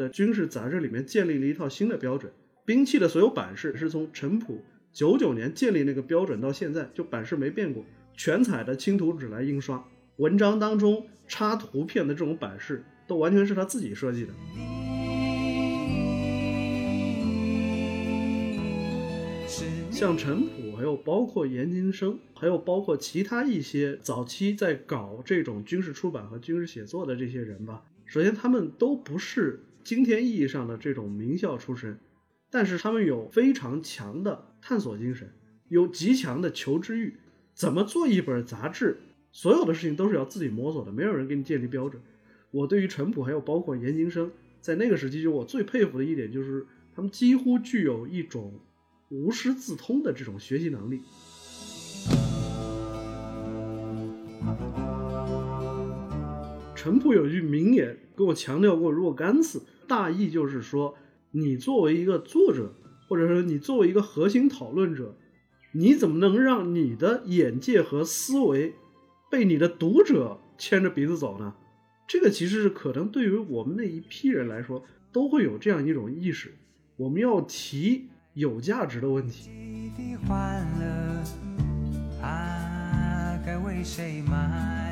的军事杂志里面建立了一套新的标准，兵器的所有版式是从陈普九九年建立那个标准到现在，就版式没变过，全彩的青图纸来印刷，文章当中插图片的这种版式都完全是他自己设计的。像陈普，还有包括严金生，还有包括其他一些早期在搞这种军事出版和军事写作的这些人吧。首先，他们都不是今天意义上的这种名校出身，但是他们有非常强的探索精神，有极强的求知欲。怎么做一本杂志，所有的事情都是要自己摸索的，没有人给你建立标准。我对于陈普，还有包括严金生，在那个时期，就我最佩服的一点就是，他们几乎具有一种无师自通的这种学习能力。陈普有句名言跟我强调过若干次，大意就是说，你作为一个作者，或者说你作为一个核心讨论者，你怎么能让你的眼界和思维被你的读者牵着鼻子走呢？这个其实是可能对于我们那一批人来说，都会有这样一种意识，我们要提有价值的问题。的欢乐啊，该为谁买？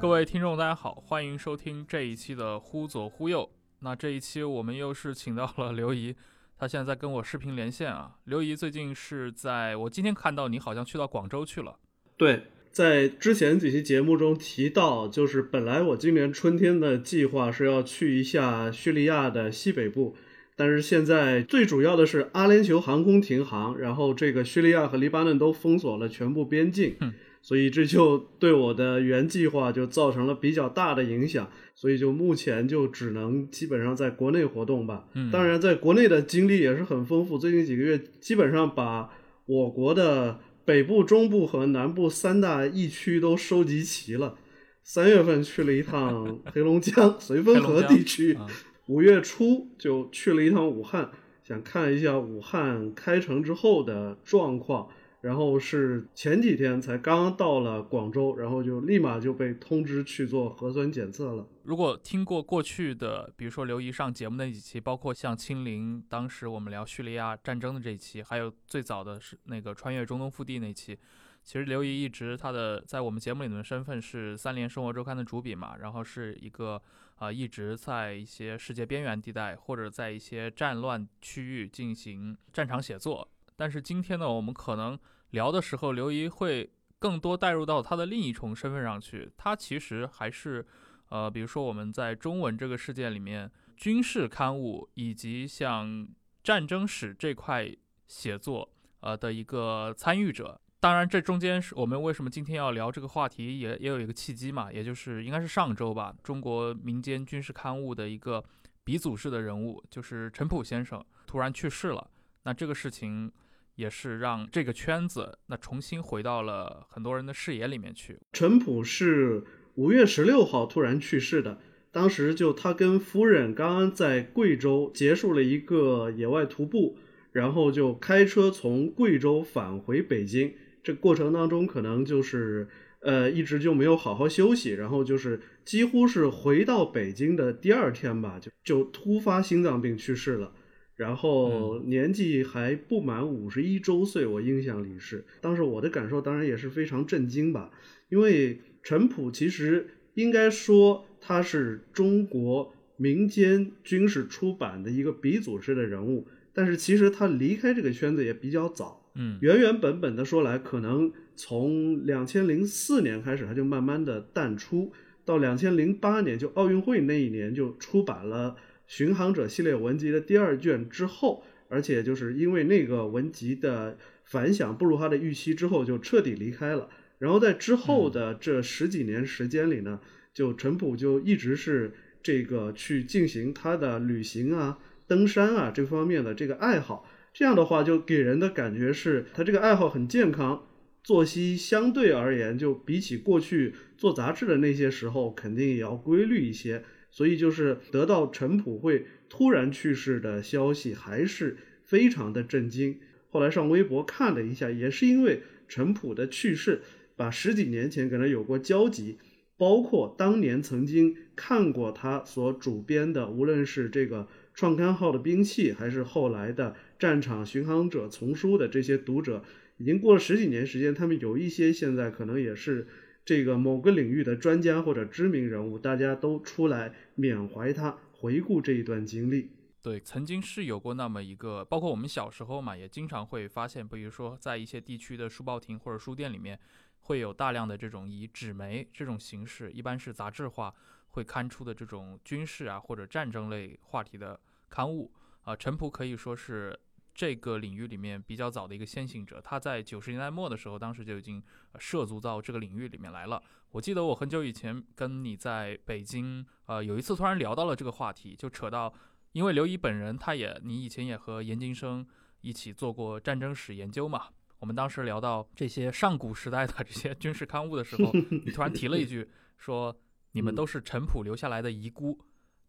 各位听众，大家好，欢迎收听这一期的《忽左忽右》。那这一期我们又是请到了刘怡，她现在在跟我视频连线啊。刘怡最近是在我今天看到你好像去到广州去了。对，在之前几期节目中提到，就是本来我今年春天的计划是要去一下叙利亚的西北部，但是现在最主要的是阿联酋航空停航，然后这个叙利亚和黎巴嫩都封锁了全部边境。嗯所以这就对我的原计划就造成了比较大的影响，所以就目前就只能基本上在国内活动吧。嗯当然在国内的经历也是很丰富，最近几个月基本上把我国的北部、中部和南部三大疫区都收集齐了。三月份去了一趟 黑龙江绥芬河地区，啊五月初就去了一趟武汉，想看一下武汉开城之后的状况。然后是前几天才刚到了广州，然后就立马就被通知去做核酸检测了。如果听过过去的，比如说刘怡上节目那几期，包括像清零，当时我们聊叙利亚战争的这一期，还有最早的是那个穿越中东腹地那期，其实刘怡一直他的在我们节目里面的身份是三联生活周刊的主笔嘛，然后是一个啊、一直在一些世界边缘地带或者在一些战乱区域进行战场写作。但是今天呢，我们可能聊的时候，刘怡会更多带入到他的另一重身份上去，他其实还是。呃，比如说我们在中文这个世界里面，军事刊物以及像战争史这块写作，呃的一个参与者。当然，这中间是我们为什么今天要聊这个话题也，也有一个契机嘛，也就是应该是上周吧，中国民间军事刊物的一个鼻祖式的人物，就是陈普先生突然去世了。那这个事情也是让这个圈子那重新回到了很多人的视野里面去。陈普是五月十六号突然去世的，当时就他跟夫人刚刚在贵州结束了一个野外徒步，然后就开车从贵州返回北京。这过程当中可能就是呃一直就没有好好休息，然后就是几乎是回到北京的第二天吧，就就突发心脏病去世了。然后年纪还不满五十一周岁，我印象里是。当时我的感受当然也是非常震惊吧，因为陈普其实应该说他是中国民间军事出版的一个鼻祖式的人物，但是其实他离开这个圈子也比较早。嗯原原本本的说来，可能从两千零四年开始，他就慢慢的淡出，到两千零八年就奥运会那一年就出版了《巡航者》系列文集的第二卷之后，而且就是因为那个文集的反响不如他的预期之后，就彻底离开了。然后在之后的这十几年时间里呢，就陈普就一直是这个去进行他的旅行啊、登山啊这方面的这个爱好。这样的话，就给人的感觉是他这个爱好很健康，作息相对而言，就比起过去做杂志的那些时候，肯定也要规律一些。所以就是得到陈普会突然去世的消息，还是非常的震惊。后来上微博看了一下，也是因为陈普的去世，把十几年前可能有过交集，包括当年曾经看过他所主编的，无论是这个创刊号的兵器，还是后来的战场巡航者丛书的这些读者，已经过了十几年时间，他们有一些现在可能也是这个某个领域的专家或者知名人物，大家都出来缅怀他，回顾这一段经历。对，曾经是有过那么一个，包括我们小时候嘛，也经常会发现，比如说在一些地区的书报亭或者书店里面，会有大量的这种以纸媒这种形式，一般是杂志化会刊出的这种军事啊或者战争类话题的刊物啊。陈普可以说是这个领域里面比较早的一个先行者，他在九十年代末的时候，当时就已经呃涉足到这个领域里面来了。我记得我很久以前跟你在北京，呃，有一次突然聊到了这个话题，就扯到。因为刘怡本人，他也你以前也和严金生一起做过战争史研究嘛。我们当时聊到这些上古时代的这些军事刊物的时候，你突然提了一句，说你们都是陈普留下来的遗孤，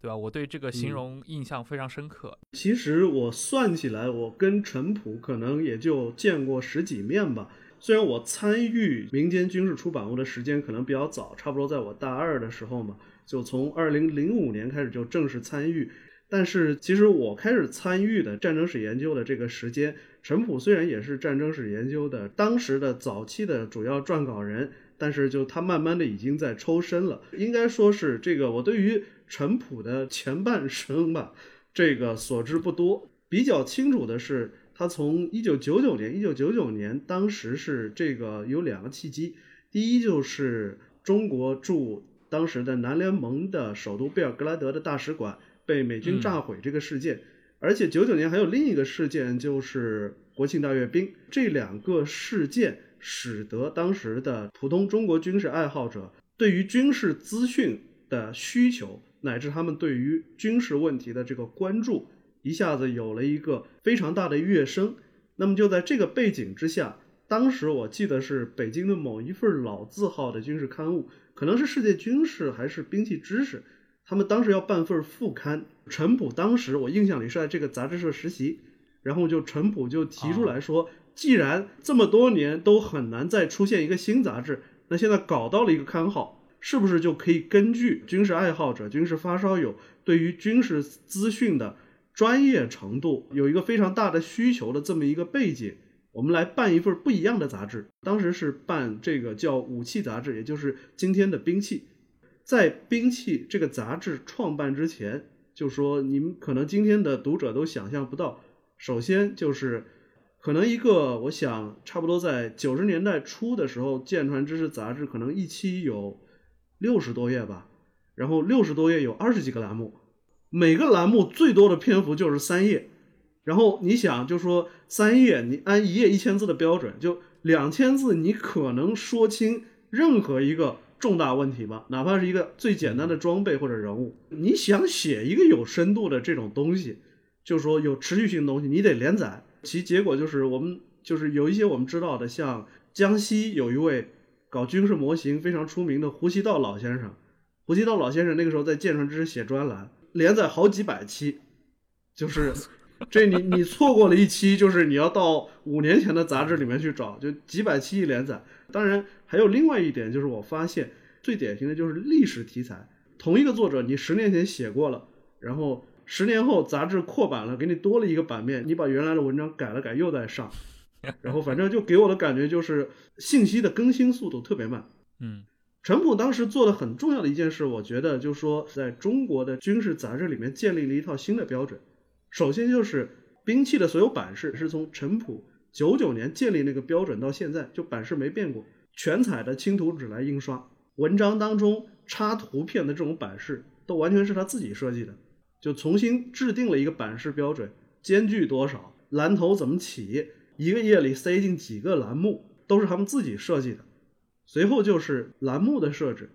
对吧？我对这个形容印象非常深刻。其实我算起来，我跟陈普可能也就见过十几面吧。虽然我参与民间军事出版物的时间可能比较早，差不多在我大二的时候嘛，就从二零零五年开始就正式参与。但是，其实我开始参与的战争史研究的这个时间，陈普虽然也是战争史研究的当时的早期的主要撰稿人，但是就他慢慢的已经在抽身了。应该说是这个，我对于陈普的前半生吧，这个所知不多。比较清楚的是，他从一九九九年，一九九九年当时是这个有两个契机，第一就是中国驻当时的南联盟的首都贝尔格莱德的大使馆。被美军炸毁这个事件，而且九九年还有另一个事件，就是国庆大阅兵。这两个事件使得当时的普通中国军事爱好者对于军事资讯的需求，乃至他们对于军事问题的这个关注，一下子有了一个非常大的跃升。那么就在这个背景之下，当时我记得是北京的某一份老字号的军事刊物，可能是《世界军事》还是《兵器知识》。他们当时要办份副刊，陈普当时我印象里是在这个杂志社实习，然后就陈普就提出来说，既然这么多年都很难再出现一个新杂志，那现在搞到了一个刊号，是不是就可以根据军事爱好者、军事发烧友对于军事资讯的专业程度有一个非常大的需求的这么一个背景，我们来办一份不一样的杂志。当时是办这个叫武器杂志，也就是今天的兵器。在《兵器》这个杂志创办之前，就说你们可能今天的读者都想象不到。首先就是，可能一个我想差不多在九十年代初的时候，《舰船知识》杂志可能一期有六十多页吧，然后六十多页有二十几个栏目，每个栏目最多的篇幅就是三页。然后你想，就说三页，你按一页一千字的标准，就两千字，你可能说清任何一个。重大问题吧，哪怕是一个最简单的装备或者人物，你想写一个有深度的这种东西，就是说有持续性的东西，你得连载。其结果就是我们就是有一些我们知道的，像江西有一位搞军事模型非常出名的胡锡道老先生，胡锡道老先生那个时候在《舰船之》写专栏，连载好几百期，就是这你你错过了一期，就是你要到五年前的杂志里面去找，就几百期一连载。当然。还有另外一点，就是我发现最典型的就是历史题材，同一个作者，你十年前写过了，然后十年后杂志扩版了，给你多了一个版面，你把原来的文章改了改，又在上，然后反正就给我的感觉就是信息的更新速度特别慢。嗯，陈普当时做的很重要的一件事，我觉得就是说，在中国的军事杂志里面建立了一套新的标准。首先就是兵器的所有版式是从陈普九九年建立那个标准到现在，就版式没变过，全彩的轻图纸来印刷，文章当中插图片的这种版式都完全是他自己设计的，就重新制定了一个版式标准，间距多少，蓝头怎么起，一个夜里塞进几个栏目，都是他们自己设计的。随后就是栏目的设置，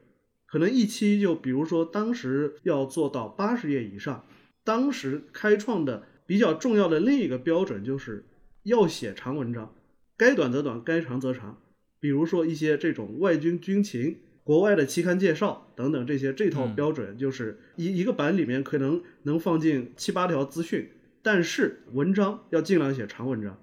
可能一期就比如说当时要做到八十页以上，当时开创的比较重要的另一个标准就是要写长文章，该短则短，该长则长。比如说一些这种外军军情、国外的期刊介绍等等这些，这套标准就是一一个版里面可能能放进七八条资讯，但是文章要尽量写长文章。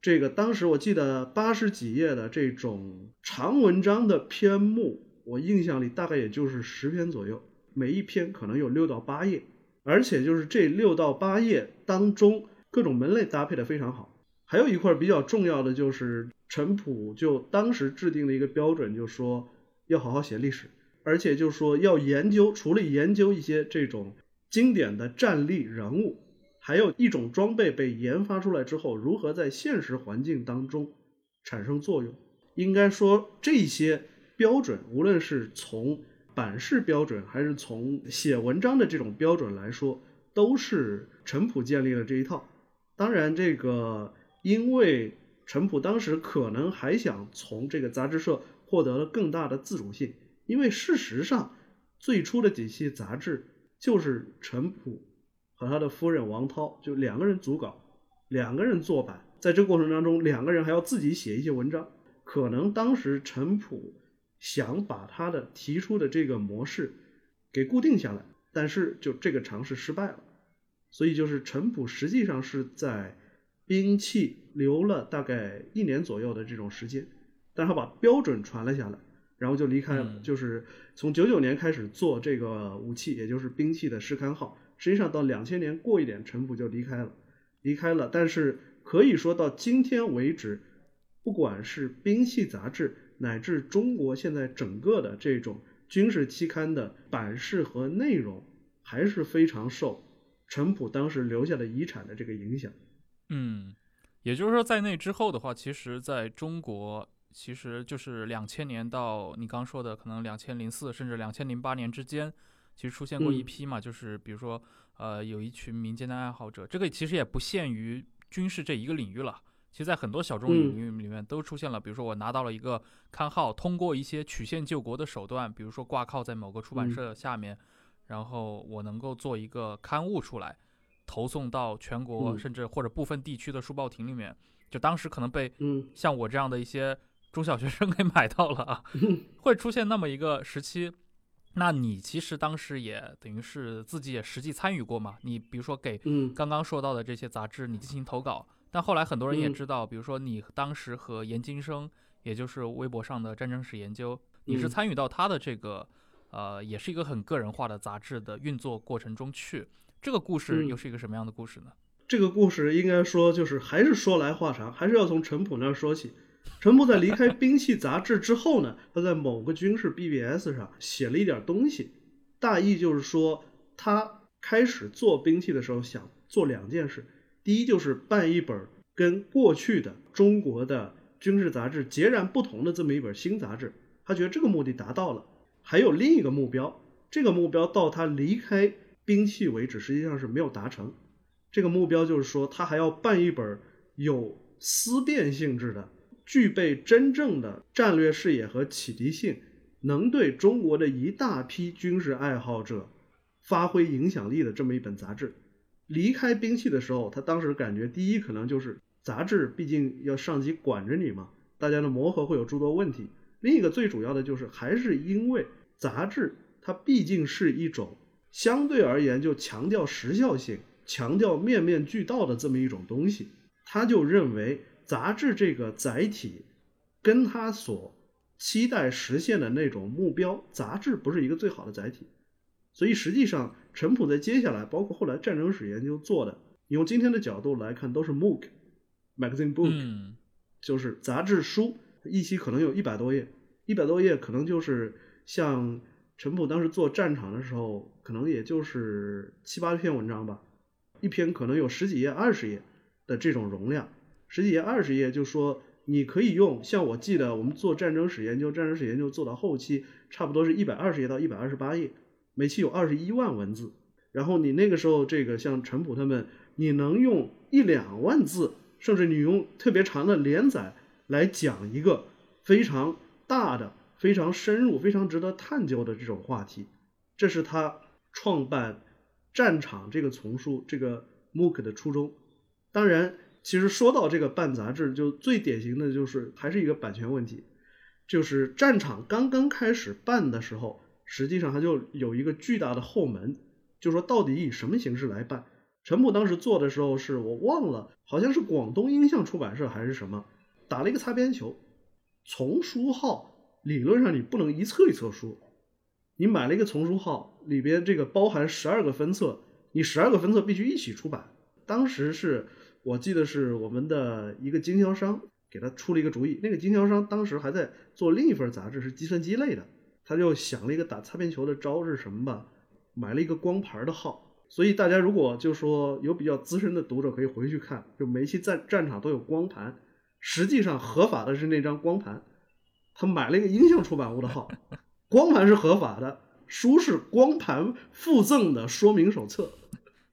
这个当时我记得八十几页的这种长文章的篇目，我印象里大概也就是十篇左右，每一篇可能有六到八页，而且就是这六到八页当中各种门类搭配的非常好。还有一块比较重要的就是陈普就当时制定了一个标准，就说要好好写历史，而且就说要研究，除了研究一些这种经典的战例人物。还有一种装备被研发出来之后，如何在现实环境当中产生作用？应该说，这些标准，无论是从版式标准，还是从写文章的这种标准来说，都是陈普建立了这一套。当然，这个因为陈普当时可能还想从这个杂志社获得了更大的自主性，因为事实上，最初的几期杂志就是陈普。和他的夫人王涛就两个人组稿，两个人做版，在这个过程当中，两个人还要自己写一些文章。可能当时陈普想把他的提出的这个模式给固定下来，但是就这个尝试失败了。所以就是陈普实际上是在兵器留了大概一年左右的这种时间，但他把标准传了下来，然后就离开了。就是从九九年开始做这个武器，也就是兵器的试刊号。实际上到两千年过一点，陈普就离开了，离开了。但是可以说到今天为止，不管是兵器杂志，乃至中国现在整个的这种军事期刊的版式和内容，还是非常受陈普当时留下的遗产的这个影响。嗯，也就是说，在那之后的话，其实在中国，其实就是两千年到你刚说的可能两千零四甚至两千零八年之间。其实出现过一批嘛，就是比如说，呃，有一群民间的爱好者，这个其实也不限于军事这一个领域了。其实，在很多小众领域里面都出现了。比如说，我拿到了一个刊号，通过一些曲线救国的手段，比如说挂靠在某个出版社下面，然后我能够做一个刊物出来，投送到全国甚至或者部分地区的书报亭里面。就当时可能被像我这样的一些中小学生 给买到了啊，会出现那么一个时期。那你其实当时也等于是自己也实际参与过嘛？你比如说给刚刚说到的这些杂志，你进行投稿，但后来很多人也知道，比如说你当时和严金生，也就是微博上的战争史研究，你是参与到他的这个，呃，也是一个很个人化的杂志的运作过程中去。这个故事又是一个什么样的故事呢？这个故事应该说就是还是说来话长，还是要从陈普那儿说起。陈普在离开兵器杂志之后呢，他在某个军事 BBS 上写了一点东西，大意就是说他开始做兵器的时候想做两件事，第一就是办一本跟过去的中国的军事杂志截然不同的这么一本新杂志，他觉得这个目的达到了。还有另一个目标，这个目标到他离开兵器为止实际上是没有达成。这个目标就是说他还要办一本有思辨性质的。具备真正的战略视野和启迪性，能对中国的一大批军事爱好者发挥影响力的这么一本杂志。离开兵器的时候，他当时感觉第一可能就是杂志毕竟要上级管着你嘛，大家的磨合会有诸多问题。另一个最主要的就是还是因为杂志它毕竟是一种相对而言就强调时效性、强调面面俱到的这么一种东西，他就认为。杂志这个载体，跟他所期待实现的那种目标，杂志不是一个最好的载体。所以实际上，陈普在接下来，包括后来战争史研究做的，用今天的角度来看，都是 MOOC，magazine book，就是杂志书，一期可能有一百多页，一百多页可能就是像陈普当时做战场的时候，可能也就是七八篇文章吧，一篇可能有十几页、二十页的这种容量。十几页、二十页，就说你可以用。像我记得我们做战争史研究，战争史研究做到后期，差不多是一百二十页到一百二十八页，每期有二十一万文字。然后你那个时候，这个像陈普他们，你能用一两万字，甚至你用特别长的连载来讲一个非常大的、非常深入、非常值得探究的这种话题，这是他创办《战场》这个丛书、这个 MOOC 的初衷。当然，其实说到这个办杂志，就最典型的就是还是一个版权问题，就是《战场》刚刚开始办的时候，实际上它就有一个巨大的后门。就说到底以什么形式来办？陈普当时做的时候是我忘了，好像是广东音像出版社还是什么，打了一个擦边球。丛书号理论上你不能一册一册书，你买了一个丛书号，里边这个包含十二个分册，你十二个分册必须一起出版。当时是我记得是我们的一个经销商给他出了一个主意，那个经销商当时还在做另一份杂志，是计算机类的，他就想了一个打擦边球的招是什么吧？买了一个光盘的号，所以大家如果就说有比较资深的读者可以回去看，就每期战战场都有光盘，实际上合法的是那张光盘。他买了一个音像出版物的号，光盘是合法的，书是光盘附赠的说明手册。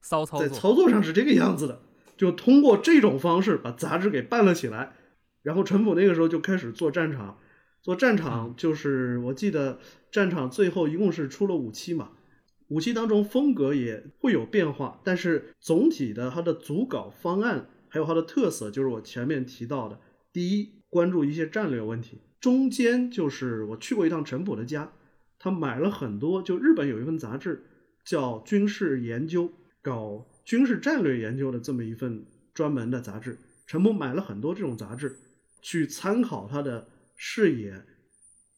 骚操作，在操作上是这个样子的，就通过这种方式把杂志给办了起来。然后陈普那个时候就开始做战场，做战场就是我记得战场最后一共是出了五期嘛。五期当中风格也会有变化，但是总体的它的组稿方案还有它的特色，就是我前面提到的：第一，关注一些战略问题；中间就是我去过一趟陈普的家，他买了很多，就日本有一份杂志叫《军事研究》，搞军事战略研究的这么一份专门的杂志。陈普买了很多这种杂志，去参考他的视野，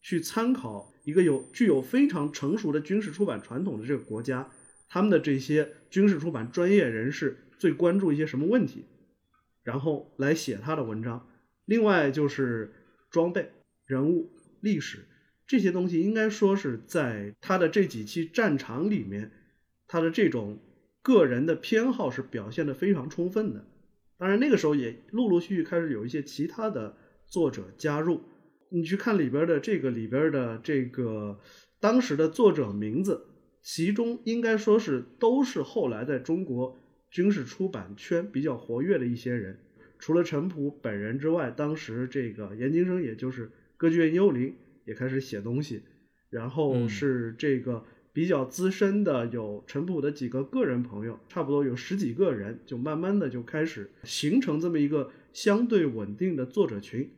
去参考。一个有具有非常成熟的军事出版传统的这个国家，他们的这些军事出版专业人士最关注一些什么问题，然后来写他的文章。另外就是装备、人物、历史这些东西，应该说是在他的这几期战场里面，他的这种个人的偏好是表现的非常充分的。当然那个时候也陆陆续续开始有一些其他的作者加入。你去看里边的这个里边的这个当时的作者名字，其中应该说是都是后来在中国军事出版圈比较活跃的一些人。除了陈普本人之外，当时这个严金生，也就是歌剧院幽灵也开始写东西。然后是这个比较资深的有陈普的几个个人朋友，差不多有十几个人，就慢慢的就开始形成这么一个相对稳定的作者群。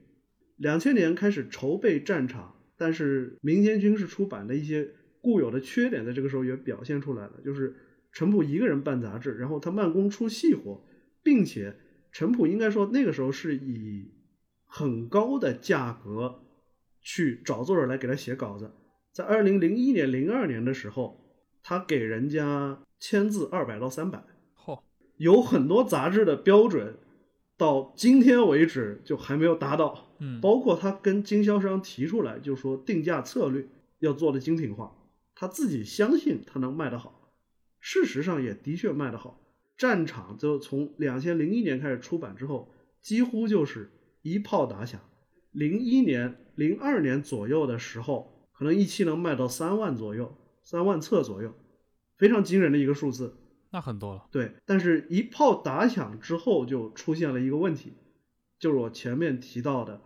两千年开始筹备战场，但是民间军事出版的一些固有的缺点，在这个时候也表现出来了。就是陈普一个人办杂志，然后他慢工出细活，并且陈普应该说那个时候是以很高的价格去找作者来给他写稿子。在二零零一年、零二年的时候，他给人家签字二百到三百，嚯，有很多杂志的标准。到今天为止就还没有达到，嗯，包括他跟经销商提出来，就说定价策略要做的精品化，他自己相信他能卖得好，事实上也的确卖得好。战场就从两千零一年开始出版之后，几乎就是一炮打响。零一年、零二年左右的时候，可能一期能卖到三万左右，三万册左右，非常惊人的一个数字。那很多了，对，但是一炮打响之后，就出现了一个问题，就是我前面提到的，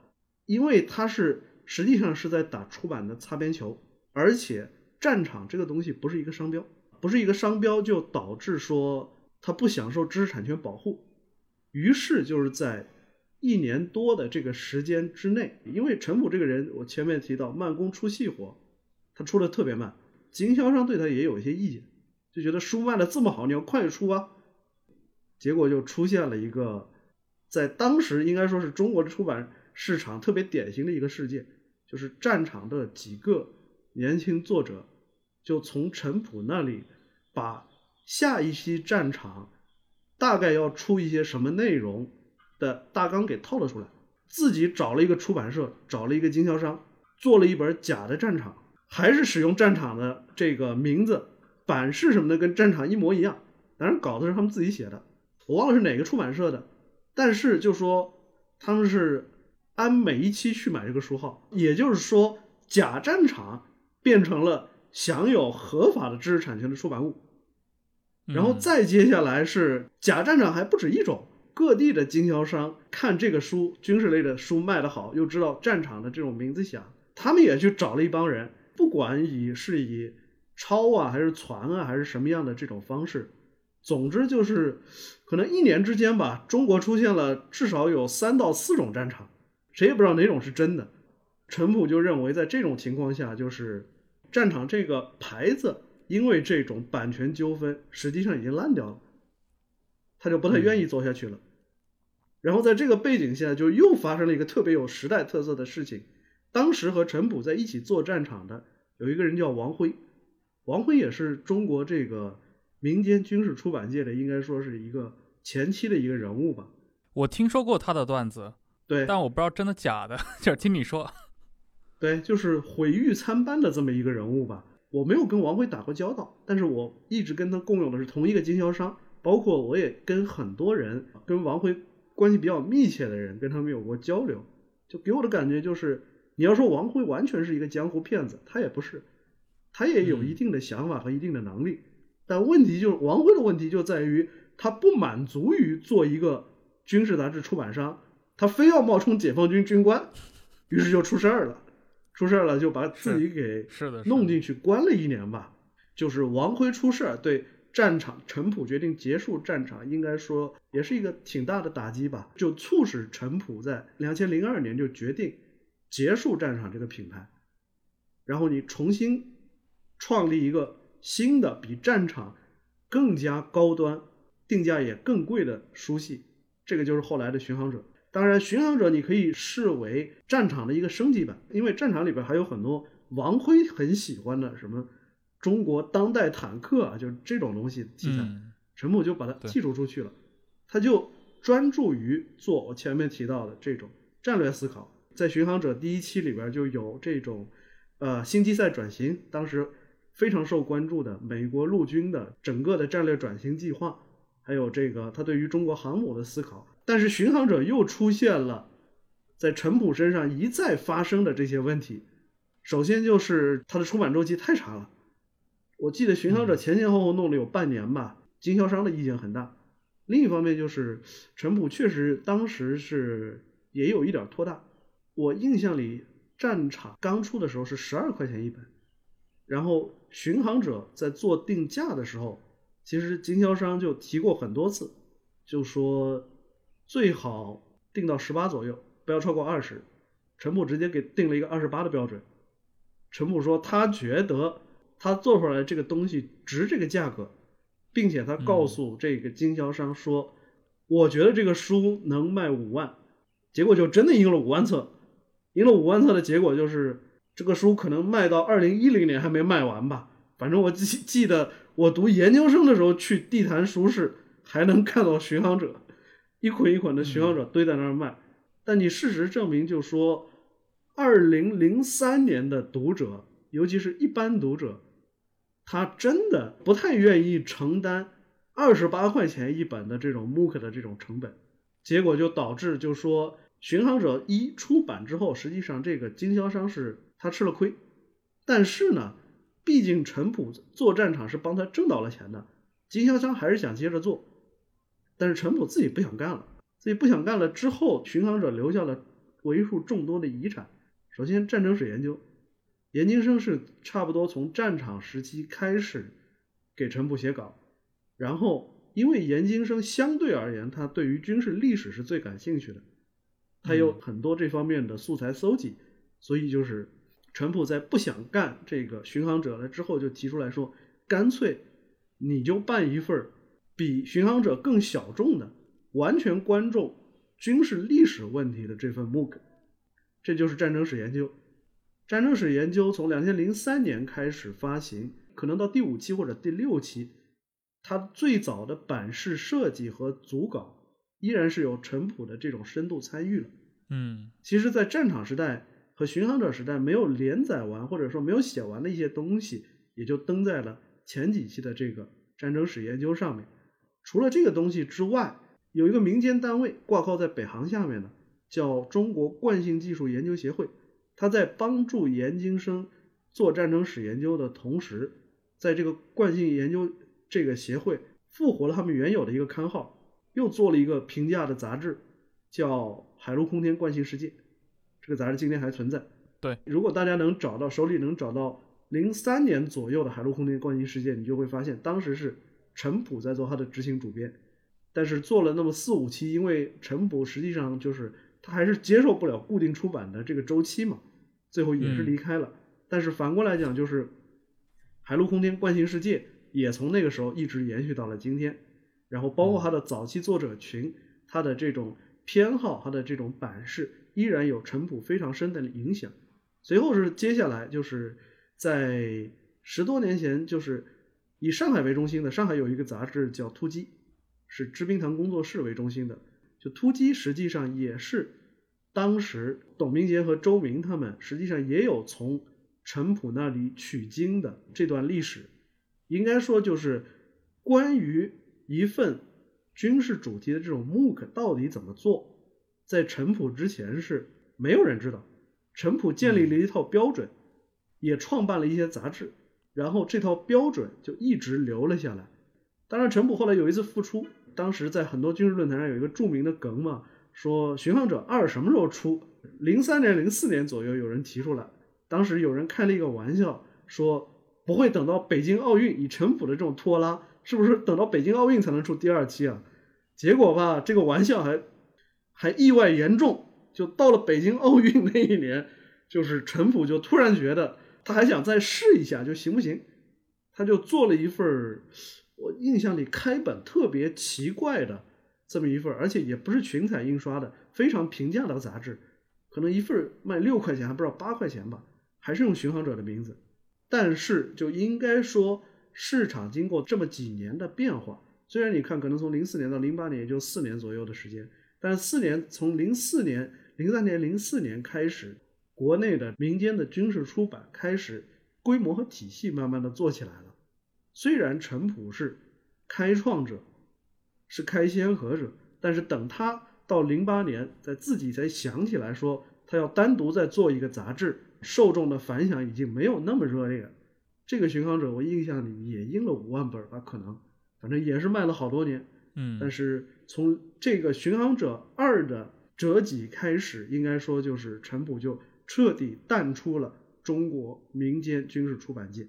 因为它是实际上是在打出版的擦边球，而且战场这个东西不是一个商标，不是一个商标，就导致说它不享受知识产权保护，于是就是在一年多的这个时间之内，因为陈普这个人，我前面提到慢工出细活，他出的特别慢，经销商对他也有一些意见。就觉得书卖的这么好，你要快出啊！结果就出现了一个，在当时应该说是中国的出版市场特别典型的一个事件，就是战场的几个年轻作者就从陈普那里把下一期战场大概要出一些什么内容的大纲给套了出来，自己找了一个出版社，找了一个经销商，做了一本假的战场，还是使用战场的这个名字。版式什么的跟战场一模一样，当然稿子是他们自己写的，我忘了是哪个出版社的，但是就说他们是按每一期去买这个书号，也就是说，假战场变成了享有合法的知识产权的出版物。然后嗯再接下来是假战场还不止一种，各地的经销商看这个书军事类的书卖得好，又知道战场的这种名字响，他们也去找了一帮人，不管以是以抄啊还是传啊还是什么样的这种方式，总之就是可能一年之间吧，中国出现了至少有三到四种战场，谁也不知道哪种是真的。陈普就认为，在这种情况下，就是战场这个牌子，因为这种版权纠纷，实际上已经烂掉了，他就不太愿意做下去了。然后在这个背景下，就又发生了一个特别有时代特色的事情。当时和陈普在一起做战场的有一个人叫王辉，王辉也是中国这个民间军事出版界的，应该说是一个前期的一个人物吧。我听说过他的段子，对，但我不知道真的假的，就是听你说。对，就是毁誉参半的这么一个人物吧。我没有跟王辉打过交道，但是我一直跟他共用的是同一个经销商，包括我也跟很多人跟王辉关系比较密切的人跟他们有过交流，就给我的感觉就是，你要说王辉完全是一个江湖骗子，他也不是，他也有一定的想法和一定的能力，但问题就是王辉的问题就在于他不满足于做一个军事杂志出版商，他非要冒充解放军军官，于是就出事儿了。出事儿了，就把自己给是的，弄进去关了一年吧。就是王辉出事儿，对战场，陈普决定结束战场，应该说也是一个挺大的打击吧，就促使陈普在两千零二年就决定结束战场这个品牌，然后你重新创立一个新的比战场更加高端、定价也更贵的书系，这个就是后来的巡航者。当然，巡航者你可以视为战场的一个升级版，因为战场里边还有很多王辉很喜欢的什么中国当代坦克啊，就是这种东西题材，嗯陈普就把它对剔除出去了，他就专注于做我前面提到的这种战略思考。在巡航者第一期里边就有这种呃星际赛转型，当时非常受关注的美国陆军的整个的战略转型计划，还有这个他对于中国航母的思考。但是巡航者又出现了在陈普身上一再发生的这些问题。首先就是它的出版周期太长了，我记得巡航者前前后后弄了有半年吧，经销商的意见很大。另一方面就是陈普确实当时是也有一点拖大。我印象里战场刚出的时候是十二块钱一本，然后巡航者在做定价的时候，其实经销商就提过很多次，就说最好定到十八左右，不要超过二十。陈普直接给定了一个二十八的标准。陈普说他觉得他做出来这个东西值这个价格，并且他告诉这个经销商说，我觉得这个书能卖五万，结果就真的赢了五万册。赢了五万册的结果就是这个书可能卖到二零一零年还没卖完吧。反正我记记得我读研究生的时候去地坛书市还能看到巡航者，一捆一捆的巡航者堆在那儿卖。但你事实证明，就说二零零三年的读者，尤其是一般读者，他真的不太愿意承担二十八块钱一本的这种 MOOC 的这种成本，结果就导致就说巡航者一出版之后，实际上这个经销商是他吃了亏，但是呢，毕竟陈普做战场是帮他挣到了钱的，经销商还是想接着做，但是陈普自己不想干了，自己不想干了之后，巡航者留下了为数众多的遗产。首先，战争史研究，严金生是差不多从战场时期开始给陈普写稿，然后因为研究生相对而言，他对于军事历史是最感兴趣的，他有很多这方面的素材搜集，所以就是陈普在不想干这个巡航者了之后，就提出来说，干脆你就办一份比巡航者更小众的，完全关注军事历史问题的这份 MOOC。这就是战争史研究。战争史研究从两千零三年开始发行，可能到第五期或者第六期，它最早的版式设计和组稿依然是有陈普的这种深度参与了。嗯其实，在战场时代和巡航者时代没有连载完或者说没有写完的一些东西，也就登在了前几期的这个战争史研究上面。除了这个东西之外，有一个民间单位挂靠在北航下面的，叫中国惯性技术研究协会。它在帮助研究生做战争史研究的同时，在这个惯性研究这个协会复活了他们原有的一个刊号，又做了一个评价的杂志，叫《海陆空天惯性世界》。这个杂志今天还存在。对，如果大家能找到手里能找到零三年左右的《海陆空天惯性世界》，你就会发现当时是陈普在做他的执行主编，但是做了那么四五期，因为陈普实际上就是他还是接受不了固定出版的这个周期嘛，最后也是离开了。但是反过来讲，就是《海陆空天惯性世界》也从那个时候一直延续到了今天，然后包括他的早期作者群，他的这种偏好，他的这种版式，依然有陈朴非常深的影响。随后是接下来就是在十多年前，就是以上海为中心的，上海有一个杂志叫《突击》，是知冰堂工作室为中心的。就《突击》实际上也是当时董明杰和周明他们实际上也有从陈普那里取经的这段历史。应该说，就是关于一份军事主题的这种 MOOC 到底怎么做，在陈普之前是没有人知道。陈普建立了一套标准，也创办了一些杂志，然后这套标准就一直留了下来。当然，陈普后来有一次复出，当时在很多军事论坛上有一个著名的梗嘛，说《巡航者二》什么时候出？零三年、零四年左右有人提出来，当时有人开了一个玩笑，说不会等到北京奥运，以陈普的这种拖拉，是不是等到北京奥运才能出第二期啊？结果吧，这个玩笑还还意外严重。就到了北京奥运那一年，就是陈普就突然觉得他还想再试一下，就行不行？他就做了一份儿我印象里开本特别奇怪的这么一份而且也不是群彩印刷的，非常平价的杂志，可能一份卖六块钱，还不知道八块钱吧，还是用巡航者的名字。但是就应该说，市场经过这么几年的变化，虽然你看可能从零四年到零八年也就四年左右的时间，但四年从零四年。零三年、零四年开始，国内的民间的军事出版开始规模和体系慢慢的做起来了。虽然陈普是开创者，是开先河者，但是等他到零八年，在自己才想起来说他要单独再做一个杂志，受众的反响已经没有那么热烈。这个巡航者，我印象里也印了五万本吧，可能，反正也是卖了好多年。嗯，但是从这个巡航者二的。折戟开始，应该说就是陈普就彻底淡出了中国民间军事出版界。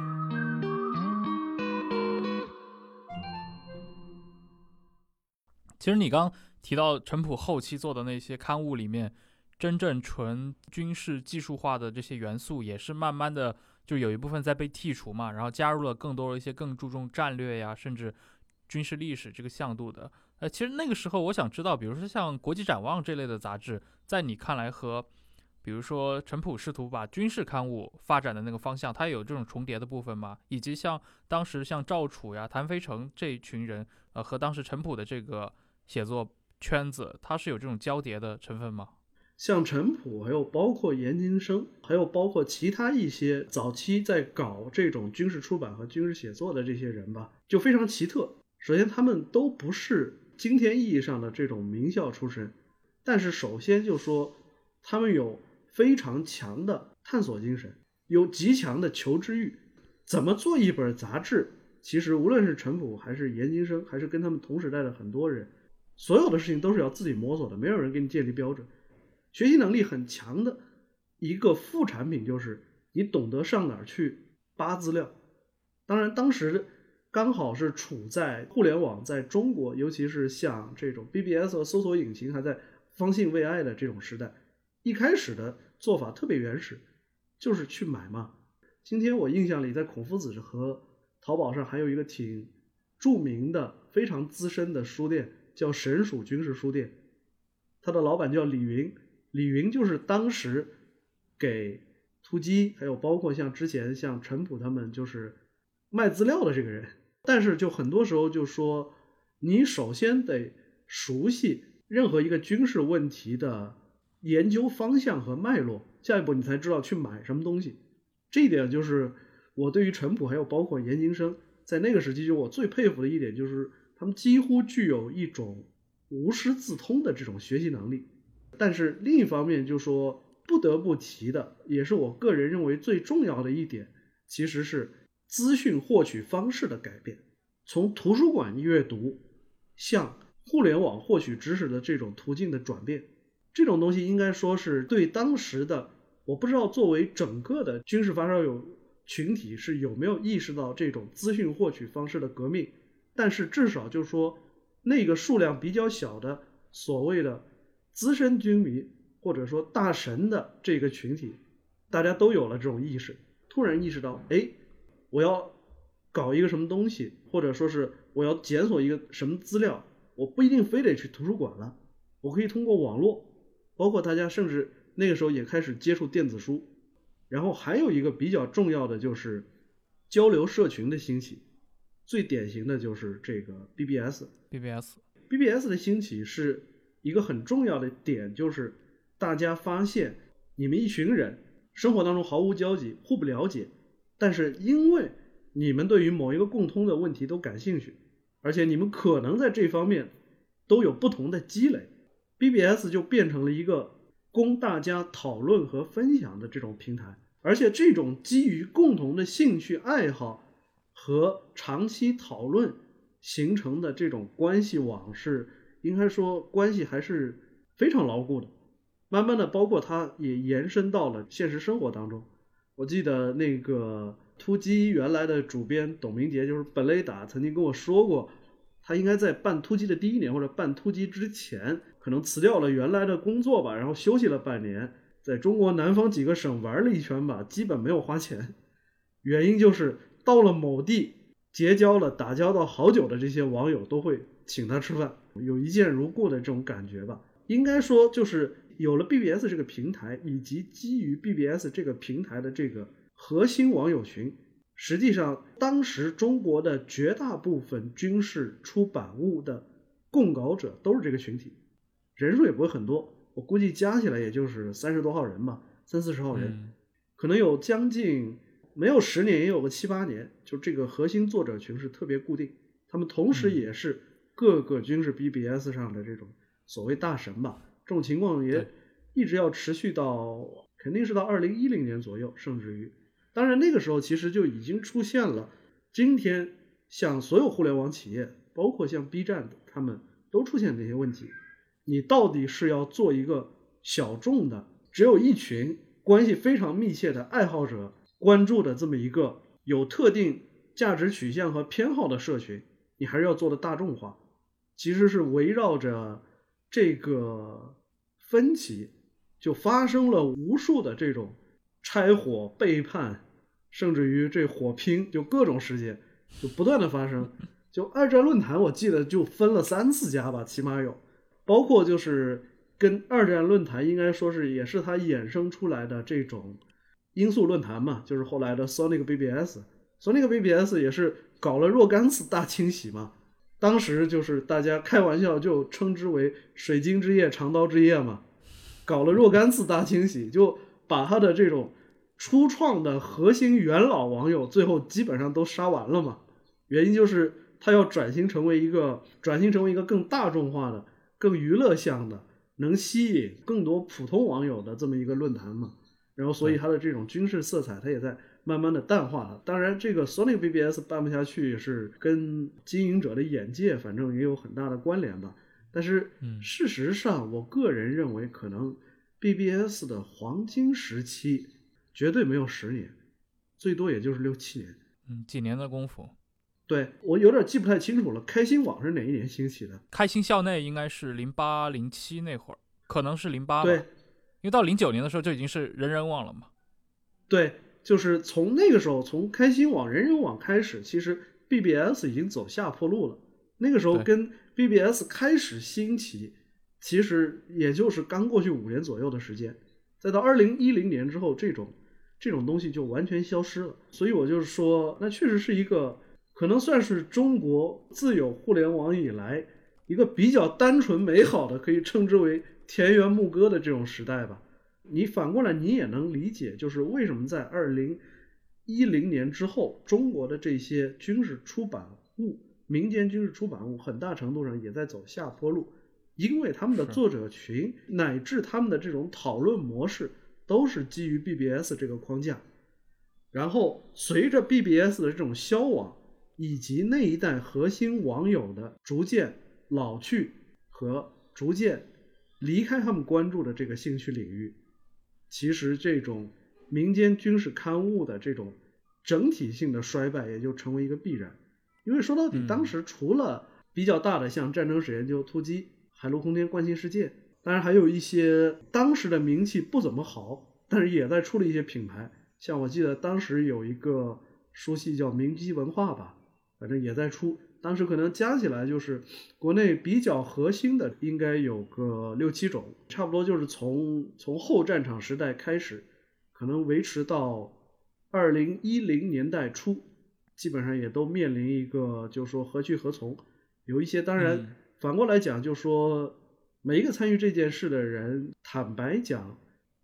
其实你刚提到陈普后期做的那些刊物里面，真正纯军事技术化的这些元素，也是慢慢的就有一部分在被剔除嘛，然后加入了更多一些更注重战略呀，甚至军事历史这个向度的。呃，其实那个时候我想知道，比如说像《国际展望》这类的杂志，在你看来和比如说，陈普试图把军事刊物发展的那个方向，它有这种重叠的部分吗？以及像当时像赵楚呀、谭飞成这一群人，呃，和当时陈普的这个写作圈子，它是有这种交叠的成分吗？像陈普，还有包括严金生，还有包括其他一些早期在搞这种军事出版和军事写作的这些人吧，就非常奇特。首先，他们都不是今天意义上的这种名校出身，但是首先就说他们有非常强的探索精神，有极强的求知欲。怎么做一本杂志？其实无论是陈普还是严金生，还是跟他们同时代的很多人，所有的事情都是要自己摸索的，没有人给你建立标准。学习能力很强的一个副产品就是你懂得上哪儿去扒资料。当然，当时刚好是处在互联网在中国，尤其是像这种 BBS 和搜索引擎还在方兴未艾的这种时代，一开始的做法特别原始，就是去买嘛。今天我印象里，在孔夫子和淘宝上还有一个挺著名的、非常资深的书店，叫神鼠军事书店，他的老板叫李云。李云就是当时给突击，还有包括像之前像陈普他们，就是卖资料的这个人。但是就很多时候就说，你首先得熟悉任何一个军事问题的研究方向和脉络，下一步你才知道去买什么东西。这一点就是我对于陈普还有包括严金生在那个时期，就我最佩服的一点，就是他们几乎具有一种无师自通的这种学习能力。但是另一方面，就说不得不提的，也是我个人认为最重要的一点，其实是资讯获取方式的改变，从图书馆阅读向互联网获取知识的这种途径的转变，这种东西应该说是对当时的，我不知道作为整个的军事发烧友群体是有没有意识到这种资讯获取方式的革命，但是至少就是说那个数量比较小的所谓的。资深军迷或者说大神的这个群体，大家都有了这种意识，突然意识到，哎，我要搞一个什么东西，或者说是我要检索一个什么资料，我不一定非得去图书馆了，我可以通过网络，包括大家甚至那个时候也开始接触电子书，然后还有一个比较重要的就是交流社群的兴起，最典型的就是这个 BBS，BBS，BBS 的兴起是。一个很重要的点就是，大家发现你们一群人生活当中毫无交集、互不了解，但是因为你们对于某一个共通的问题都感兴趣，而且你们可能在这方面都有不同的积累，BBS 就变成了一个供大家讨论和分享的这种平台，而且这种基于共同的兴趣爱好和长期讨论形成的这种关系网是。应该说关系还是非常牢固的，慢慢的，包括它也延伸到了现实生活当中。我记得那个突击原来的主编董明杰，就是本雷达，曾经跟我说过，他应该在办突击的第一年或者办突击之前，可能辞掉了原来的工作吧，然后休息了半年，在中国南方几个省玩了一圈吧，基本没有花钱，原因就是到了某地结交了打交道好久的这些网友都会请他吃饭。有一见如故的这种感觉吧，应该说就是有了 BBS 这个平台，以及基于 BBS 这个平台的这个核心网友群，实际上当时中国的绝大部分军事出版物的供稿者都是这个群体，人数也不会很多，我估计加起来也就是三十多号人吧，三四十号人，可能有将近没有十年也有个七八年，就这个核心作者群是特别固定，他们同时也是。各个军事 BBS 上的这种所谓大神吧，这种情况也一直要持续到，肯定是到二零一零年左右，甚至于，当然那个时候其实就已经出现了。今天像所有互联网企业，包括像 B 站，他们都出现这些问题。你到底是要做一个小众的，只有一群关系非常密切的爱好者关注的这么一个有特定价值取向和偏好的社群，你还是要做的大众化。其实是围绕着这个分歧，就发生了无数的这种拆伙、背叛，甚至于这火拼，就各种事件就不断的发生。就二战论坛，我记得就分了三四家吧，起码有，包括就是跟二战论坛应该说是也是它衍生出来的这种音速论坛嘛，就是后来的 Sonic BBS，Sonic BBS 也是搞了若干次大清洗嘛。当时就是大家开玩笑就称之为“水晶之夜”“长刀之夜”嘛，搞了若干次大清洗，就把他的这种初创的核心元老网友最后基本上都杀完了嘛。原因就是他要转型成为一个转型成为一个更大众化的、更娱乐向的，能吸引更多普通网友的这么一个论坛嘛。然后，所以它的这种军事色彩，它也在慢慢的淡化了。当然，这个 Sony BBS 办不下去，是跟经营者的眼界，反正也有很大的关联吧。但是，事实上，我个人认为，可能 BBS 的黄金时期绝对没有十年，最多也就是六七年。嗯，几年的功夫。对我有点记不太清楚了。开心网是哪一年兴起的？开心校内应该是零八零七那会儿，可能是零八。对，因为到零九年的时候就已经是人人网了嘛。对，就是从那个时候，从开心网、人人网开始，其实 BBS 已经走下坡路了。那个时候跟 BBS 开始兴起，其实也就是刚过去五年左右的时间。再到二零一零年之后，这种这种东西就完全消失了。所以我就是说，那确实是一个。可能算是中国自有互联网以来一个比较单纯美好的，可以称之为田园牧歌的这种时代吧。你反过来，你也能理解，就是为什么在二零一零年之后，中国的这些军事出版物、民间军事出版物，很大程度上也在走下坡路，因为他们的作者群乃至他们的这种讨论模式，都是基于 BBS 这个框架。然后随着 BBS 的这种消亡，以及那一代核心网友的逐渐老去和逐渐离开他们关注的这个兴趣领域，其实这种民间军事刊物的这种整体性的衰败也就成为一个必然。因为说到底，当时除了比较大的像《战争史研究》《突击》《海陆空间关心世界》，当然还有一些当时的名气不怎么好，但是也在出了一些品牌。像我记得当时有一个书系叫明基文化吧。反正也在出，当时可能加起来就是国内比较核心的，应该有个六七种，差不多就是从从后战场时代开始，可能维持到二零一零年代初，基本上也都面临一个，就是说何去何从。有一些当然反过来讲，就说每一个参与这件事的人，坦白讲，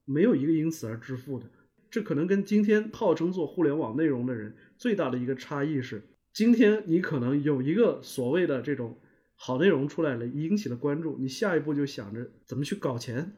没有一个因此而致富的。这可能跟今天号称做互联网内容的人最大的一个差异是。今天你可能有一个所谓的这种好内容出来了，引起了关注，你下一步就想着怎么去搞钱，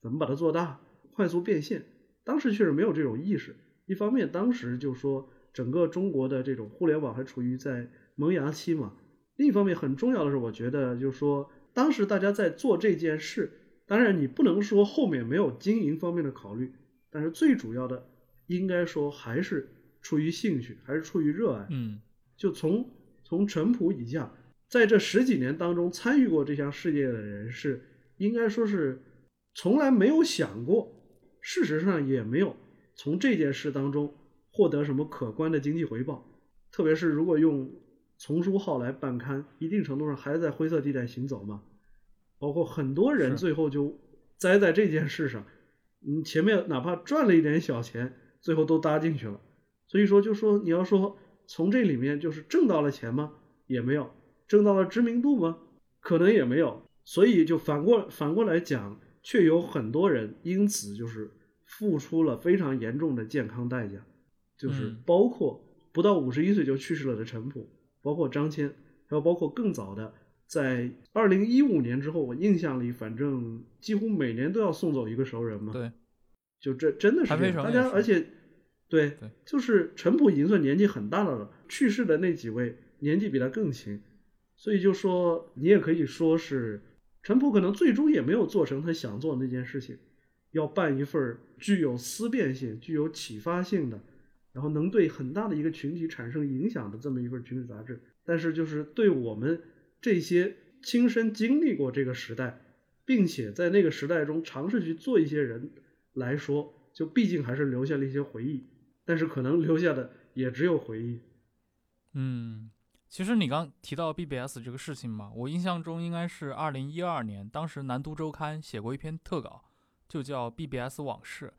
怎么把它做大，快速变现。当时确实没有这种意识。一方面，当时就说整个中国的这种互联网还处于在萌芽期嘛；另一方面，很重要的是，我觉得就是说当时大家在做这件事，当然你不能说后面没有经营方面的考虑，但是最主要的应该说还是出于兴趣，还是出于热爱。嗯。就从从陈朴以下，在这十几年当中参与过这项事业的人是，应该说是从来没有想过，事实上也没有从这件事当中获得什么可观的经济回报。特别是如果用丛书号来办刊，一定程度上还在灰色地带行走嘛。包括很多人最后就栽在这件事上，你前面哪怕赚了一点小钱，最后都搭进去了。所以说，就说你要说。从这里面就是挣到了钱吗？也没有，挣到了知名度吗？可能也没有。所以就反过反过来讲，却有很多人因此就是付出了非常严重的健康代价，就是包括不到五十一岁就去世了的陈普，包括张骞，还有包括更早的，在二零一五年之后，我印象里反正几乎每年都要送走一个熟人嘛。对，就这真的是这样，大家而且。对，就是陈普已经算年纪很大的了，去世的那几位年纪比他更轻，所以就说你也可以说是陈普可能最终也没有做成他想做的那件事情，要办一份具有思辨性、具有启发性的，然后能对很大的一个群体产生影响的这么一份群体杂志。但是就是对我们这些亲身经历过这个时代，并且在那个时代中尝试去做一些人来说，就毕竟还是留下了一些回忆。但是可能留下的也只有回忆。嗯，其实你刚提到 BBS 这个事情嘛，我印象中应该是二零一二年，当时南都周刊写过一篇特稿，就叫 BBS 往事。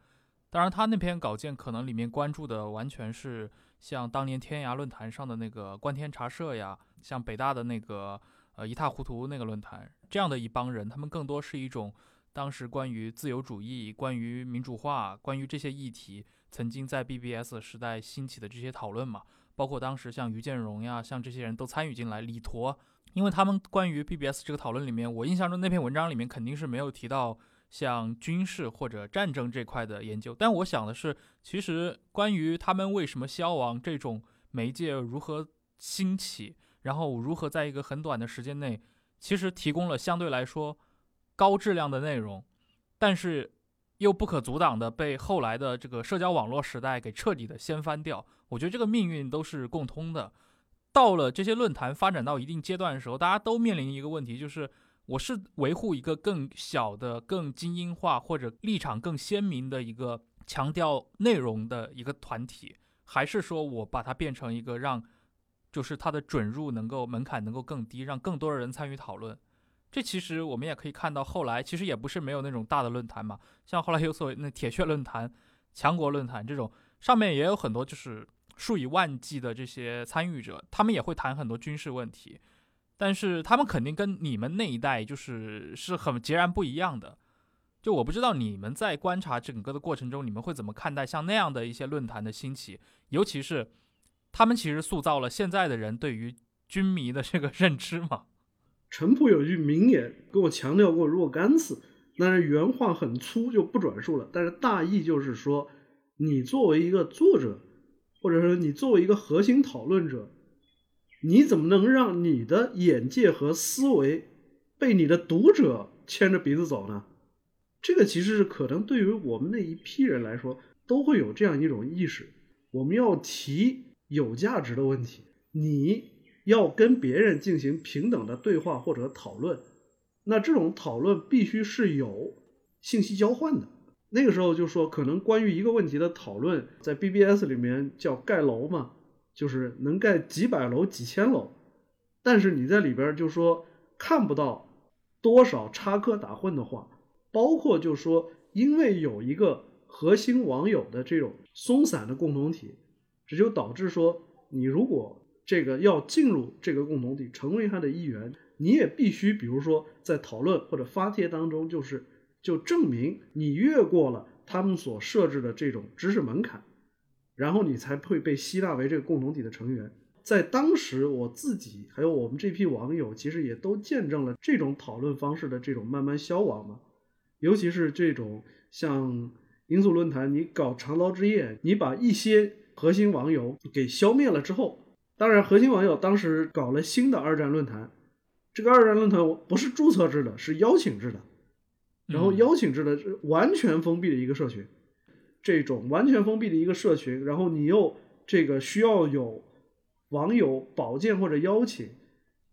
当然，他那篇稿件可能里面关注的完全是像当年天涯论坛上的那个观天茶社呀，像北大的那个呃一塌糊涂那个论坛这样的一帮人，他们更多是一种。当时关于自由主义、关于民主化、关于这些议题，曾经在 BBS 时代兴起的这些讨论嘛，包括当时像于建荣呀，像这些人都参与进来，李陀，因为他们关于 BBS 这个讨论里面，我印象中那篇文章里面肯定是没有提到像军事或者战争这块的研究，但我想的是，其实关于他们为什么消亡这种媒介如何兴起，然后如何在一个很短的时间内，其实提供了相对来说高质量的内容，但是又不可阻挡的被后来的这个社交网络时代给彻底的掀翻掉。我觉得这个命运都是共通的。到了这些论坛发展到一定阶段的时候，大家都面临一个问题，就是我是维护一个更小的、更精英化或者立场更鲜明的一个强调内容的一个团体，还是说我把它变成一个让，就是它的准入能够门槛能够更低，让更多的人参与讨论。这其实我们也可以看到，后来其实也不是没有那种大的论坛嘛，像后来有所谓那铁血论坛、强国论坛这种，上面也有很多就是数以万计的这些参与者，他们也会谈很多军事问题，但是他们肯定跟你们那一代就是是很截然不一样的。就我不知道你们在观察整个的过程中，你们会怎么看待像那样的一些论坛的兴起，尤其是他们其实塑造了现在的人对于军迷的这个认知嘛。陈普有句名言跟我强调过若干次，但是原话很粗，就不转述了。但是大意就是说，你作为一个作者，或者说你作为一个核心讨论者，你怎么能让你的眼界和思维被你的读者牵着鼻子走呢？这个其实是可能对于我们那一批人来说，都会有这样一种意识：我们要提有价值的问题，你要跟别人进行平等的对话或者讨论。那这种讨论必须是有信息交换的。那个时候就说，可能关于一个问题的讨论，在 BBS 里面叫盖楼嘛，就是能盖几百楼、几千楼，但是你在里边就说看不到多少插科打诨的话，包括就说因为有一个核心网友的这种松散的共同体，这就导致说你如果这个要进入这个共同体，成为他的一员，你也必须比如说在讨论或者发帖当中，就是就证明你越过了他们所设置的这种知识门槛。然后你才会被吸纳为这个共同体的成员。在当时，我自己还有我们这批网友，其实也都见证了这种讨论方式的这种慢慢消亡嘛。尤其是这种像罂粟论坛，你搞长刀之夜，你把一些核心网友给消灭了之后，当然核心网友当时搞了新的二战论坛，这个二战论坛不是注册制的，是邀请制的，然后邀请制的是完全封闭的一个社群。这种完全封闭的一个社群，然后你又这个需要有网友保荐或者邀请，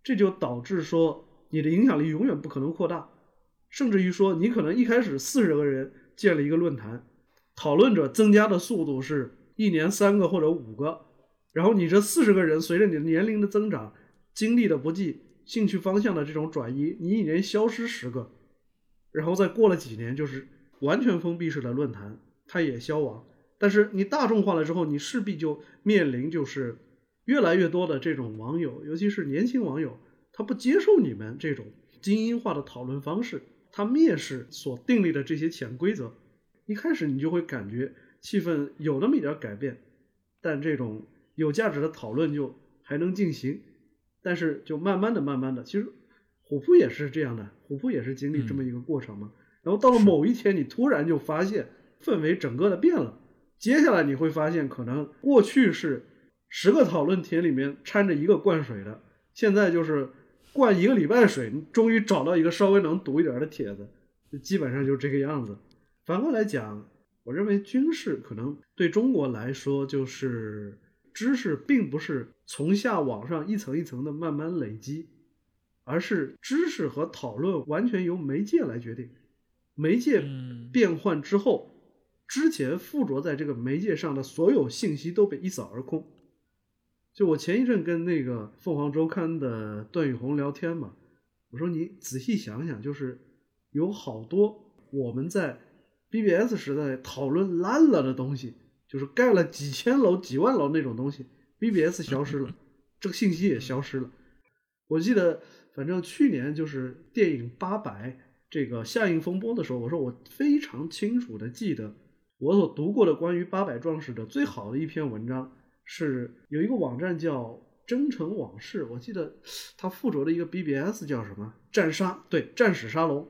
这就导致说你的影响力永远不可能扩大，甚至于说你可能一开始四十个人建了一个论坛，讨论者增加的速度是一年三个或者五个，然后你这四十个人随着你年龄的增长、经历的不济、兴趣方向的这种转移，你一年消失十个，然后再过了几年就是完全封闭式的论坛。它也消亡，但是你大众化了之后，你势必就面临就是越来越多的这种网友，尤其是年轻网友，他不接受你们这种精英化的讨论方式，他蔑视所订立的这些潜规则。一开始你就会感觉气氛有那么一点改变，但这种有价值的讨论就还能进行，但是就慢慢的、慢慢的，其实虎扑也是这样的，虎扑也是经历这么一个过程嘛。然后到了某一天，你突然就发现。氛围整个的变了，接下来你会发现，可能过去是十个讨论帖里面掺着一个灌水的，现在就是灌一个礼拜水，终于找到一个稍微能读一点的帖子，基本上就这个样子。反过来讲，我认为军事可能对中国来说，就是知识并不是从下往上一层一层的慢慢累积，而是知识和讨论完全由媒介来决定，媒介变换之后。之前附着在这个媒介上的所有信息都被一扫而空。就我前一阵跟那个凤凰周刊的段宇红聊天嘛，我说你仔细想想，就是有好多我们在 BBS 时代讨论烂了的东西，就是盖了几千楼、几万楼那种东西，BBS 消失了，这个信息也消失了。我记得，反正去年就是电影《八佰》这个下映风波的时候，我说我非常清楚的记得我所读过的关于八百壮士的最好的一篇文章是有一个网站叫征程往事，我记得它附着的一个 BBS 叫什么？战沙，对，战史沙龙，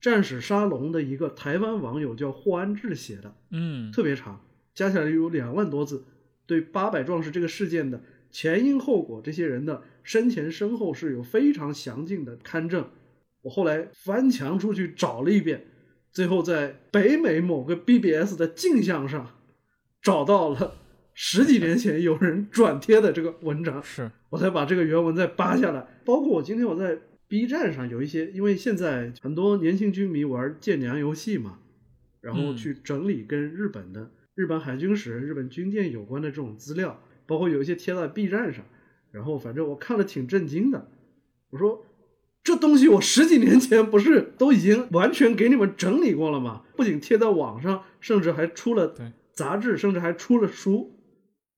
战史沙龙的一个台湾网友叫霍安志写的，嗯，特别长，加起来有两万多字，对八百壮士这个事件的前因后果，这些人的生前身后是有非常详尽的勘证。我后来翻墙出去找了一遍，最后在北美某个 BBS 的镜像上找到了十几年前有人转贴的这个文章，是，我才把这个原文再扒下来。包括我今天我在 B 站上有一些，因为现在很多年轻军迷玩舰娘游戏嘛，然后嗯去整理跟日本的、日本海军史、日本军舰有关的这种资料，包括有一些贴在 B 站上，然后反正我看了挺震惊的。我说这东西我十几年前不是都已经完全给你们整理过了吗？不仅贴在网上，甚至还出了杂志，甚至还出了书。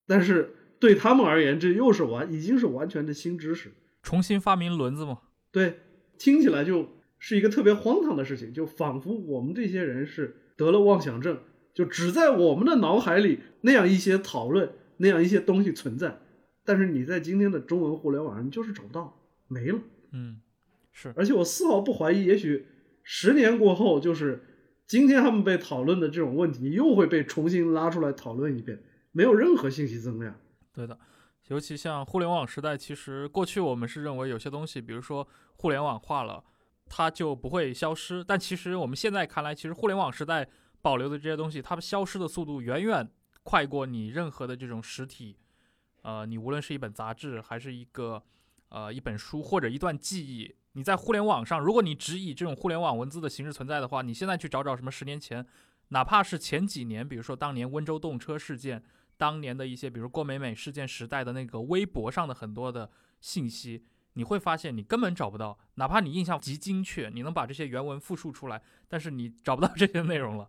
但是对他们而言，这又是完已经是完全的新知识。重新发明轮子嘛。对，听起来就是一个特别荒唐的事情，就仿佛我们这些人是得了妄想症，就只在我们的脑海里那样一些讨论，那样一些东西存在，但是你在今天的中文互联网上，你就是找不到，没了。嗯，是，而且我丝毫不怀疑，也许十年过后，就是今天他们被讨论的这种问题，又会被重新拉出来讨论一遍，没有任何信息增量。对的。尤其像互联网时代，其实过去我们是认为有些东西，比如说互联网化了，它就不会消失。但其实我们现在看来，其实互联网时代保留的这些东西，它们消失的速度远远快过你任何的这种实体。呃，你无论是一本杂志，还是一个呃一本书，或者一段记忆，你在互联网上，如果你只以这种互联网文字的形式存在的话，你现在去找找什么十年前，哪怕是前几年，比如说当年温州动车事件。当年的一些，比如郭美美事件时代的那个微博上的很多的信息，你会发现你根本找不到，哪怕你印象极精确，你能把这些原文复述出来，但是你找不到这些内容了。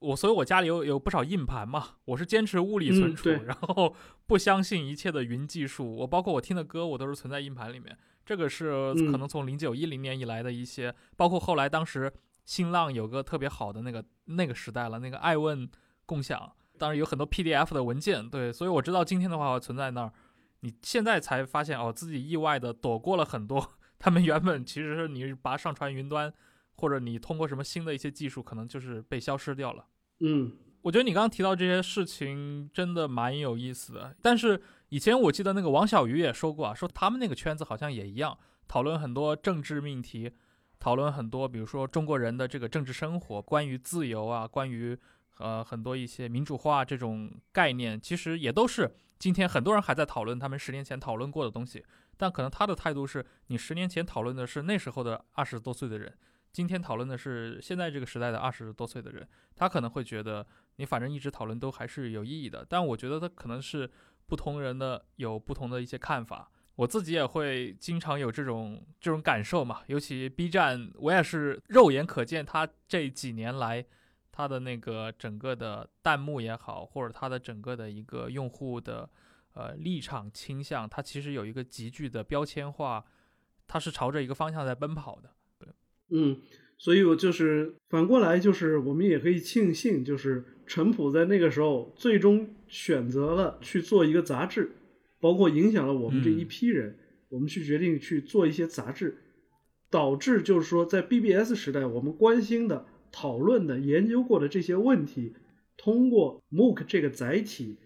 我所以，我家里有有不少硬盘嘛，我是坚持物理存储，嗯然后 不相信一切的云技术。我包括我听的歌，我都是存在硬盘里面。这个是嗯可能从零九一零年以来的一些，包括后来当时新浪有个特别好的那个那个时代了，那个爱问共享。当然有很多 PDF 的文件，对，所以我知道今天的话我存在那儿。你现在才发现哦，自己意外的躲过了很多，他们原本其实是你把它上传云端，或者你通过什么新的一些技术，可能就是被消失掉了。嗯我觉得你刚刚提到这些事情真的蛮有意思的，但是以前我记得那个王小鱼也说过啊，说他们那个圈子好像也一样，讨论很多政治命题，讨论很多比如说中国人的这个政治生活，关于自由啊，关于呃很多一些民主化这种概念，其实也都是今天很多人还在讨论他们十年前讨论过的东西，但可能他的态度是你十年前讨论的是那时候的二十多岁的人，今天讨论的是现在这个时代的二十多岁的人，他可能会觉得你反正一直讨论都还是有意义的，但我觉得他可能是不同人的有不同的一些看法。我自己也会经常有这种这种感受嘛，尤其 B 站，我也是肉眼可见，它这几年来，它的那个整个的弹幕也好，或者它的整个的一个用户的呃立场倾向，它其实有一个急剧的标签化，它是朝着一个方向在奔跑的。嗯，所以我就是反过来，就是我们也可以庆幸，就是陈普在那个时候最终选择了去做一个杂志，包括影响了我们这一批人，我们去决定去做一些杂志，导致就是说在 BBS 时代，我们关心的、讨论的、研究过的这些问题，通过 MOOC 这个载体，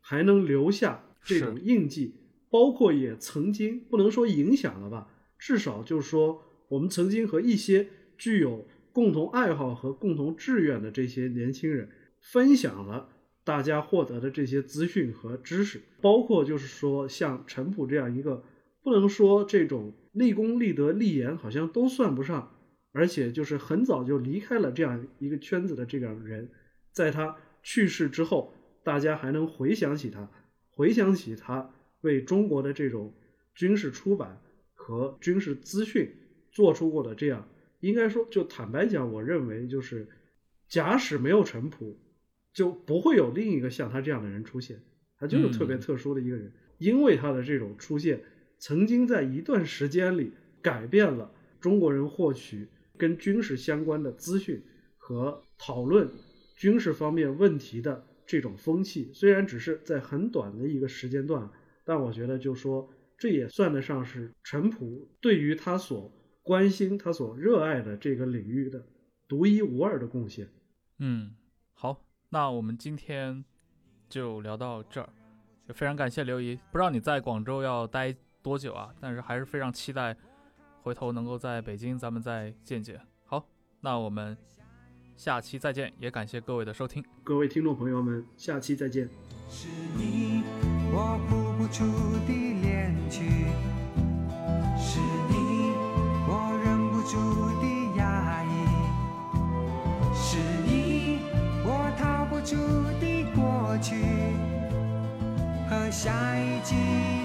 还能留下这种印记，包括也曾经不能说影响了吧，至少就是说。我们曾经和一些具有共同爱好和共同志愿的这些年轻人分享了大家获得的这些资讯和知识，包括就是说像陈普这样一个不能说这种立功立德立言好像都算不上，而且就是很早就离开了这样一个圈子的这样人，在他去世之后，大家还能回想起他，回想起他为中国的这种军事出版和军事资讯。做出过的这样，应该说，就坦白讲，我认为就是，假使没有陈普，就不会有另一个像他这样的人出现。他就是特别特殊的一个人，嗯、因为他的这种出现，曾经在一段时间里改变了中国人获取跟军事相关的资讯和讨论军事方面问题的这种风气。虽然只是在很短的一个时间段，但我觉得就说这也算得上是陈普对于他所关心、他所热爱的这个领域的独一无二的贡献。嗯，好，那我们今天就聊到这儿，就非常感谢刘姨。不知道你在广州要待多久啊？但是还是非常期待回头能够在北京咱们再见见。好，那我们下期再见，也感谢各位的收听。各位听众朋友们，下期再见。是你，我谱不出的恋曲，是的过去和下一季。